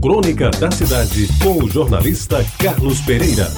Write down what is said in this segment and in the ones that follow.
Crônica da Cidade, com o jornalista Carlos Pereira.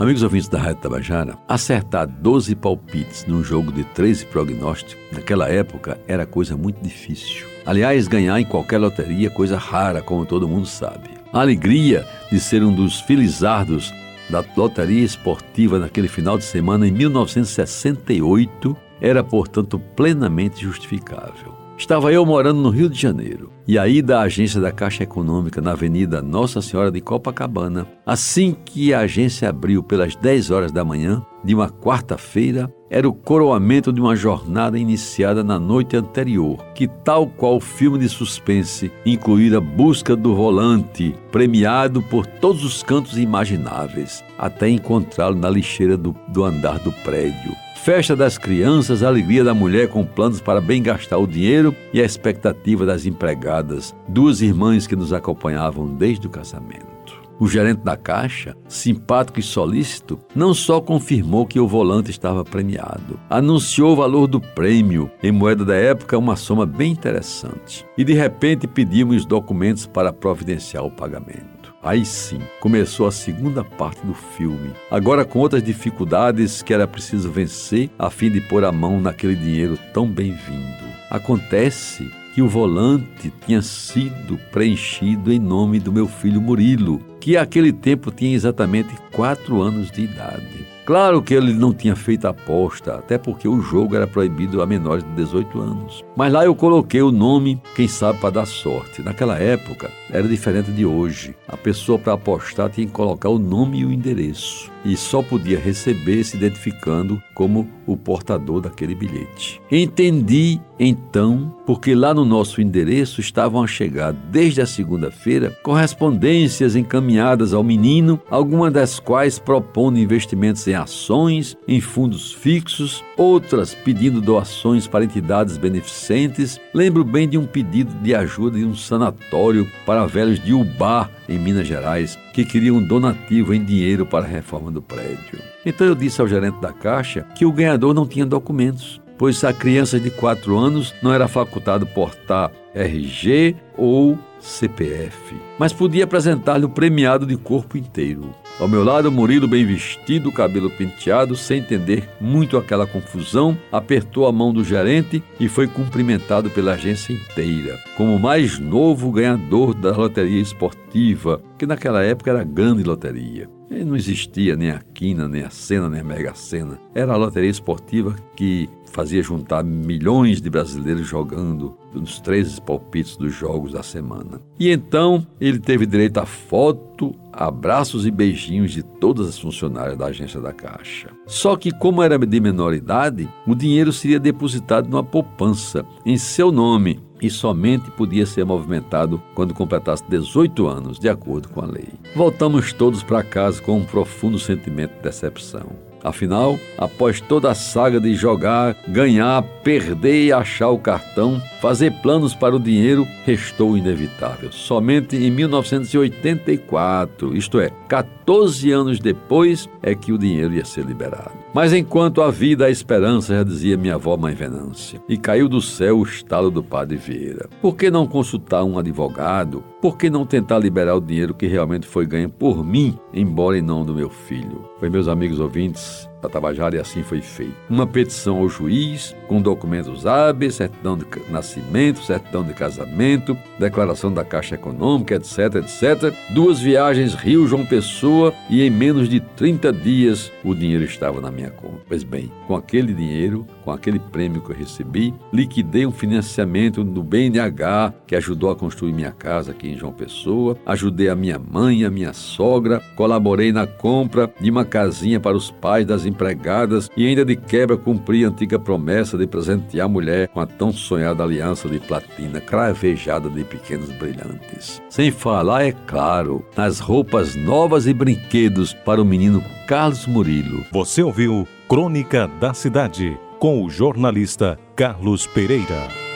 Amigos ouvintes da Rádio Tabajara, acertar 12 palpites num jogo de 13 prognósticos, naquela época, era coisa muito difícil. Aliás, ganhar em qualquer loteria é coisa rara, como todo mundo sabe. A alegria de ser um dos felizardos da loteria esportiva naquele final de semana em 1968 era, portanto, plenamente justificável. Estava eu morando no Rio de Janeiro e aí da agência da Caixa Econômica na Avenida Nossa Senhora de Copacabana, assim que a agência abriu pelas 10 horas da manhã de uma quarta-feira, era o coroamento de uma jornada iniciada na noite anterior, que tal qual o filme de suspense, incluíra busca do volante, premiado por todos os cantos imagináveis, até encontrá-lo na lixeira do, do andar do prédio festa das crianças, alegria da mulher com planos para bem gastar o dinheiro e a expectativa das empregadas, duas irmãs que nos acompanhavam desde o casamento. O gerente da caixa, simpático e solícito, não só confirmou que o volante estava premiado, anunciou o valor do prêmio, em moeda da época uma soma bem interessante, e de repente pedimos documentos para providenciar o pagamento. Aí sim, começou a segunda parte do filme, agora com outras dificuldades que era preciso vencer a fim de pôr a mão naquele dinheiro tão bem-vindo. Acontece que o volante tinha sido preenchido em nome do meu filho Murilo, que àquele tempo tinha exatamente quatro anos de idade. Claro que ele não tinha feito aposta, até porque o jogo era proibido a menores de 18 anos. Mas lá eu coloquei o nome, quem sabe para dar sorte. Naquela época era diferente de hoje. A pessoa para apostar tinha que colocar o nome e o endereço e só podia receber se identificando como o portador daquele bilhete. Entendi então porque lá no nosso endereço estavam a chegar desde a segunda-feira correspondências encaminhadas ao menino, algumas das quais propondo investimentos em ações, em fundos fixos, outras pedindo doações para entidades beneficentes. Lembro bem de um pedido de ajuda de um sanatório para velhos de Ubá, em Minas Gerais, que queriam um donativo em dinheiro para a reforma do prédio. Então eu disse ao gerente da caixa que o ganhador não tinha documentos, pois a criança de 4 anos não era facultado portar RG ou CPF, mas podia apresentar-lhe o premiado de corpo inteiro. Ao meu lado, Murilo, bem vestido, cabelo penteado, sem entender muito aquela confusão, apertou a mão do gerente e foi cumprimentado pela agência inteira, como o mais novo ganhador da loteria esportiva, que naquela época era grande loteria. E não existia nem a quina, nem a cena, nem a mega cena. Era a loteria esportiva que fazia juntar milhões de brasileiros jogando nos três palpites dos jogos da semana. E então ele teve direito a foto, abraços e beijinhos de todas as funcionárias da agência da Caixa. Só que, como era de menor idade, o dinheiro seria depositado numa poupança em seu nome e somente podia ser movimentado quando completasse 18 anos, de acordo com a lei. Voltamos todos para casa com um profundo sentimento de decepção. Afinal, após toda a saga de jogar, ganhar, perder e achar o cartão, fazer planos para o dinheiro restou inevitável. Somente em 1984, isto é, 14 anos depois, é que o dinheiro ia ser liberado. Mas enquanto a vida a esperança, já dizia minha avó Mãe Venância, e caiu do céu o estalo do Padre Vieira. Por que não consultar um advogado? Por que não tentar liberar o dinheiro que realmente foi ganho por mim, embora em não do meu filho? Foi meus amigos ouvintes, da Tabajara e assim foi feito. Uma petição ao juiz, com documentos hábeis, certidão de nascimento, certidão de casamento, declaração da Caixa Econômica, etc, etc. Duas viagens Rio-João Pessoa e em menos de 30 dias o dinheiro estava na minha conta. Pois bem, com aquele dinheiro, com aquele prêmio que eu recebi, liquidei um financiamento do BNH que ajudou a construir minha casa aqui em João Pessoa, ajudei a minha mãe, a minha sogra, colaborei na compra de uma casinha para os pais das empregadas e ainda de quebra cumpri a antiga promessa de presentear a mulher com a tão sonhada aliança de platina cravejada de pequenos brilhantes. Sem falar, é claro, nas roupas novas e brinquedos para o menino Carlos Murilo. Você ouviu Crônica da Cidade com o jornalista Carlos Pereira.